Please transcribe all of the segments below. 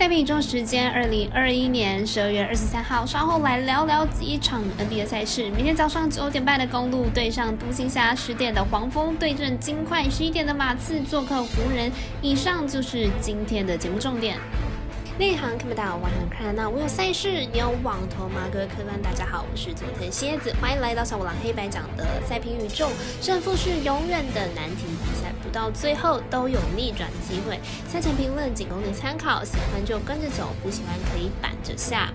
赛比中时间，二零二一年十二月二十三号，稍后来聊聊几场 NBA 赛事。明天早上九点半的公路对上独行侠，十点的黄蜂对阵金块，十一点的马刺做客湖人。以上就是今天的节目重点。内行看不到，外行看得到。我有赛事，你有网投吗？各位客官，大家好，我是佐藤蝎子，欢迎来到小五郎黑白讲的赛评宇宙。胜负是永远的难题，比赛不到最后都有逆转机会。赛前评论仅供你参考，喜欢就跟着走，不喜欢可以板着下。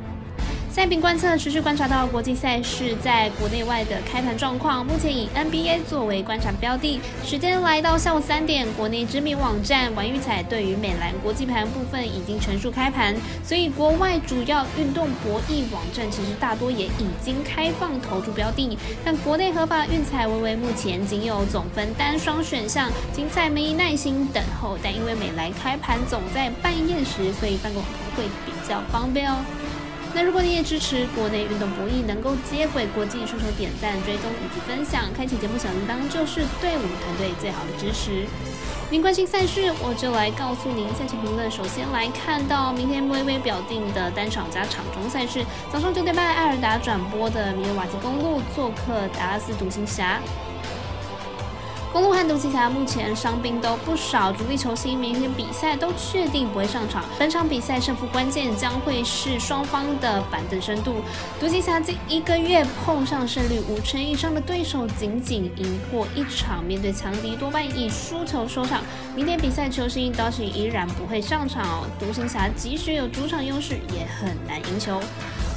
赛评观测持续观察到国际赛事在国内外的开盘状况，目前以 NBA 作为观察标的。时间来到下午三点，国内知名网站玩育彩对于美兰国际盘部分已经全数开盘，所以国外主要运动博弈网站其实大多也已经开放投注标的。但国内合法运彩微微目前仅有总分单双选项，精彩没耐心等候。但因为美兰开盘总在半夜时，所以办公会比较方便哦。那如果你也支持国内运动博弈能够接轨国际，出手点赞、追踪以及分享，开启节目小铃铛就是对我们团队最好的支持。您关心赛事，我就来告诉您赛前评论。首先来看到明天微微表定的单场加场中赛事，早上九点半艾尔达转播的米尔瓦基公路做客达拉斯独行侠。公路和独行侠目前伤兵都不少，主力球星明天比赛都确定不会上场。本场比赛胜负关键将会是双方的板凳深度。独行侠近一个月碰上胜率五成以上的对手，仅仅赢过一场，面对强敌多半以输球收场。明天比赛球星倒是依然不会上场哦，独行侠即使有主场优势，也很难赢球。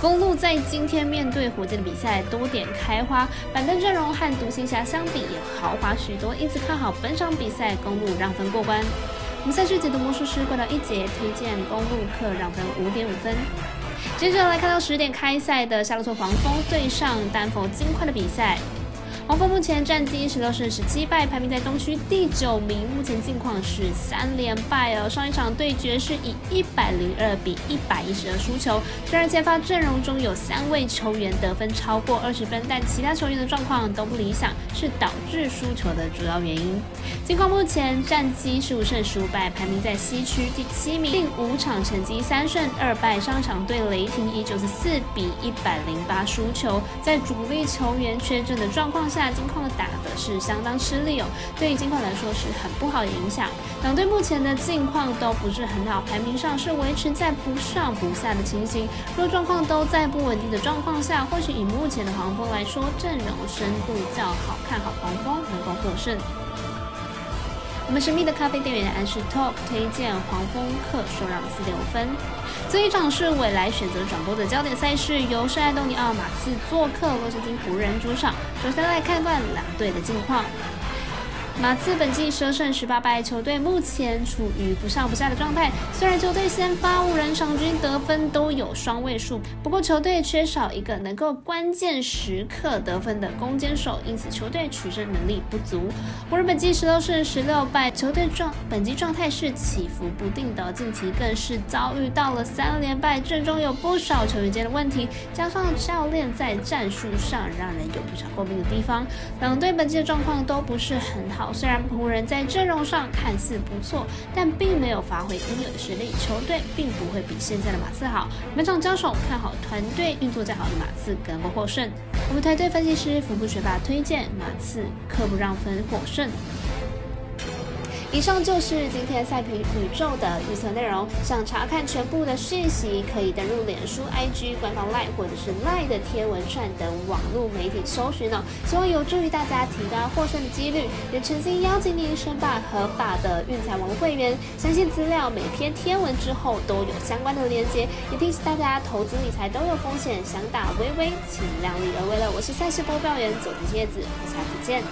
公路在今天面对火箭的比赛多点开花，板凳阵容和独行侠相比也豪华许多，因此看好本场比赛公路让分过关。我们赛事解读魔术师过到一节推荐公路客让分五点五分。接着来看到十点开赛的夏洛特黄蜂对上丹佛金块的比赛。黄蜂目前战绩十六胜十七败，排名在东区第九名。目前近况是三连败哦。上一场对决是以一百零二比一百一十二输球。虽然前发阵容中有三位球员得分超过二十分，但其他球员的状况都不理想，是导致输球的主要原因。近况目前战绩十五胜十五败，排名在西区第七名。近五场成绩三胜二败，上场对雷霆以九十四比一百零八输球。在主力球员缺阵的状况下。下金矿打的是相当吃力哦，对于金矿来说是很不好的影响。两队目前的近况都不是很好，排名上是维持在不上不下的情形。若状况都在不稳定的状况下，或许以目前的黄蜂来说，阵容深度较好，看好黄蜂能够获胜。我们神秘的咖啡店员安士 Talk 推荐黄蜂客受让四点五分。这一场是未来选择转播的焦点赛事，由圣安东尼奥马刺做客洛杉矶湖人主场。首先来看一段两队的近况。马刺本季十胜十八败，球队目前处于不上不下的状态。虽然球队先发五人场均得分都有双位数，不过球队缺少一个能够关键时刻得分的攻坚手，因此球队取胜能力不足。湖人本季十六胜十六败，球队状本季状态是起伏不定的，近期更是遭遇到了三连败，阵中有不少球员间的问题，加上教练在战术上让人有不少诟病的地方，两队本季的状况都不是很好。虽然湖人，在阵容上看似不错，但并没有发挥应有的实力，球队并不会比现在的马刺好。每场交手，看好团队运作再好的马刺能够获胜。我们团队分析师福布学霸推荐马刺客不让分获胜。以上就是今天赛评宇宙的预测内容。想查看全部的讯息，可以登录脸书、IG 官方 Line 或者是 Line 的贴文串等网络媒体搜寻哦。希望有助于大家提高获胜的几率。也诚心邀请您申办合法的运彩王会员。相信资料每篇贴文之后都有相关的连接。也提醒大家，投资理财都有风险，想打微微，请量力而为了。我是赛事播报员佐藤叶子，下次见。